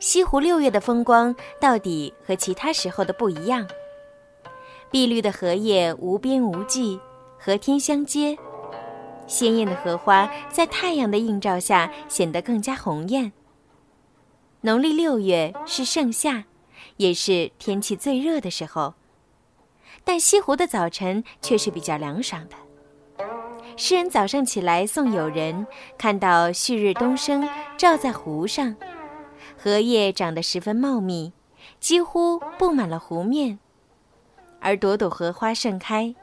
西湖六月的风光到底和其他时候的不一样。碧绿的荷叶无边无际，和天相接，鲜艳的荷花在太阳的映照下显得更加红艳。农历六月是盛夏，也是天气最热的时候，但西湖的早晨却是比较凉爽的。诗人早上起来送友人，看到旭日东升，照在湖上。荷叶长得十分茂密，几乎布满了湖面，而朵朵荷花盛开，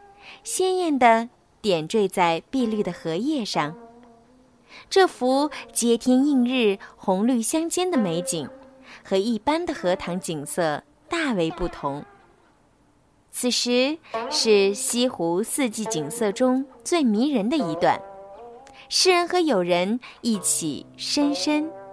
鲜艳的点缀在碧绿的荷叶上。这幅接天映日、红绿相间的美景，和一般的荷塘景色大为不同。此时是西湖四季景色中最迷人的一段，诗人和友人一起深深